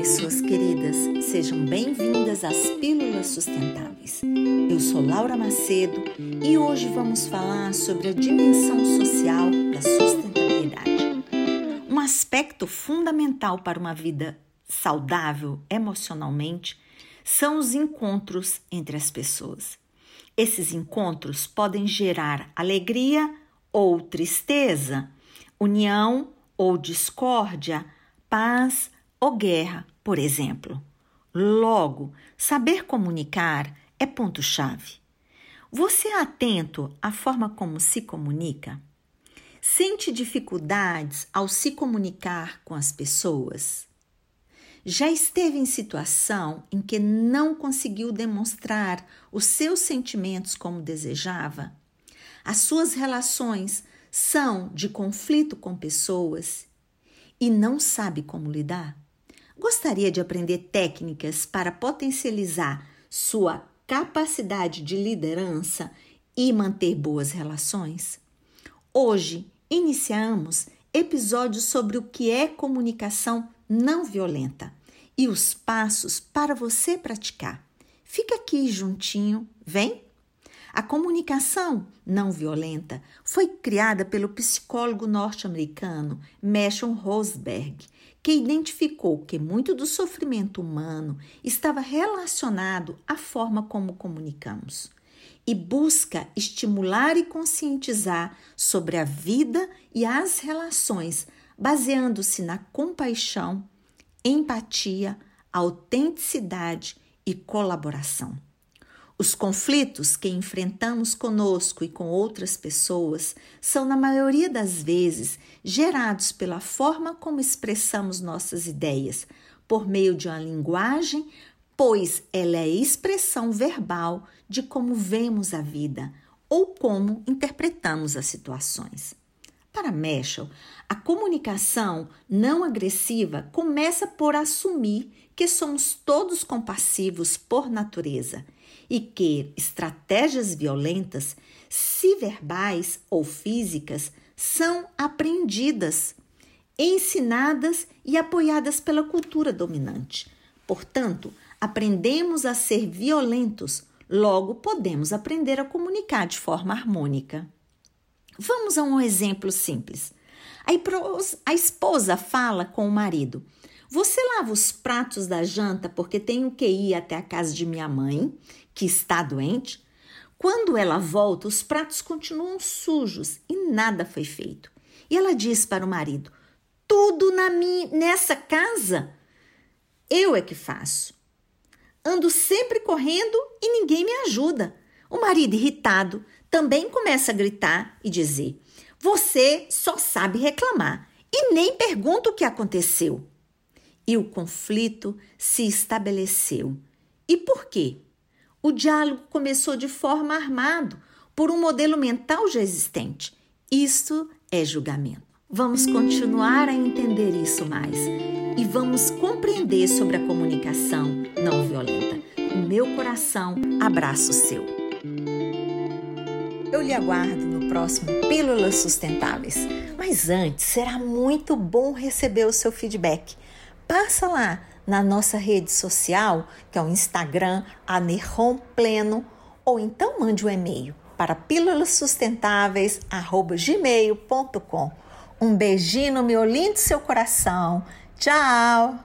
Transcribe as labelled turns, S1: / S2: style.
S1: pessoas queridas, sejam bem-vindas às Pílulas Sustentáveis. Eu sou Laura Macedo e hoje vamos falar sobre a dimensão social da sustentabilidade. Um aspecto fundamental para uma vida saudável emocionalmente são os encontros entre as pessoas. Esses encontros podem gerar alegria ou tristeza, união ou discórdia, paz ou guerra, por exemplo. Logo, saber comunicar é ponto-chave. Você é atento à forma como se comunica? Sente dificuldades ao se comunicar com as pessoas? Já esteve em situação em que não conseguiu demonstrar os seus sentimentos como desejava? As suas relações são de conflito com pessoas e não sabe como lidar? Gostaria de aprender técnicas para potencializar sua capacidade de liderança e manter boas relações? Hoje iniciamos episódios sobre o que é comunicação não violenta e os passos para você praticar. Fica aqui juntinho, vem? A comunicação não violenta foi criada pelo psicólogo norte-americano Meshon Rosberg que identificou que muito do sofrimento humano estava relacionado à forma como comunicamos e busca estimular e conscientizar sobre a vida e as relações, baseando-se na compaixão, empatia, autenticidade e colaboração. Os conflitos que enfrentamos conosco e com outras pessoas são, na maioria das vezes, gerados pela forma como expressamos nossas ideias, por meio de uma linguagem, pois ela é expressão verbal de como vemos a vida ou como interpretamos as situações. Para Meshel, a comunicação não agressiva começa por assumir que somos todos compassivos por natureza e que estratégias violentas, se verbais ou físicas, são aprendidas, ensinadas e apoiadas pela cultura dominante. Portanto, aprendemos a ser violentos, logo podemos aprender a comunicar de forma harmônica. Vamos a um exemplo simples. A esposa fala com o marido: Você lava os pratos da janta porque tenho que ir até a casa de minha mãe que está doente, quando ela volta, os pratos continuam sujos e nada foi feito. E ela diz para o marido: Tudo na minha, nessa casa eu é que faço. Ando sempre correndo e ninguém me ajuda. O marido, irritado, também começa a gritar e dizer: Você só sabe reclamar e nem pergunta o que aconteceu. E o conflito se estabeleceu. E por quê? O diálogo começou de forma armado por um modelo mental já existente. Isso é julgamento. Vamos continuar a entender isso mais e vamos compreender sobre a comunicação não violenta. O meu coração abraça o seu. Eu lhe aguardo no próximo Pílulas Sustentáveis. Mas antes, será muito bom receber o seu feedback. Passa lá na nossa rede social, que é o Instagram Anerron Pleno, ou então mande um e-mail para pílulassustentáveis@gmail.com. Um beijinho no meu lindo seu coração. Tchau.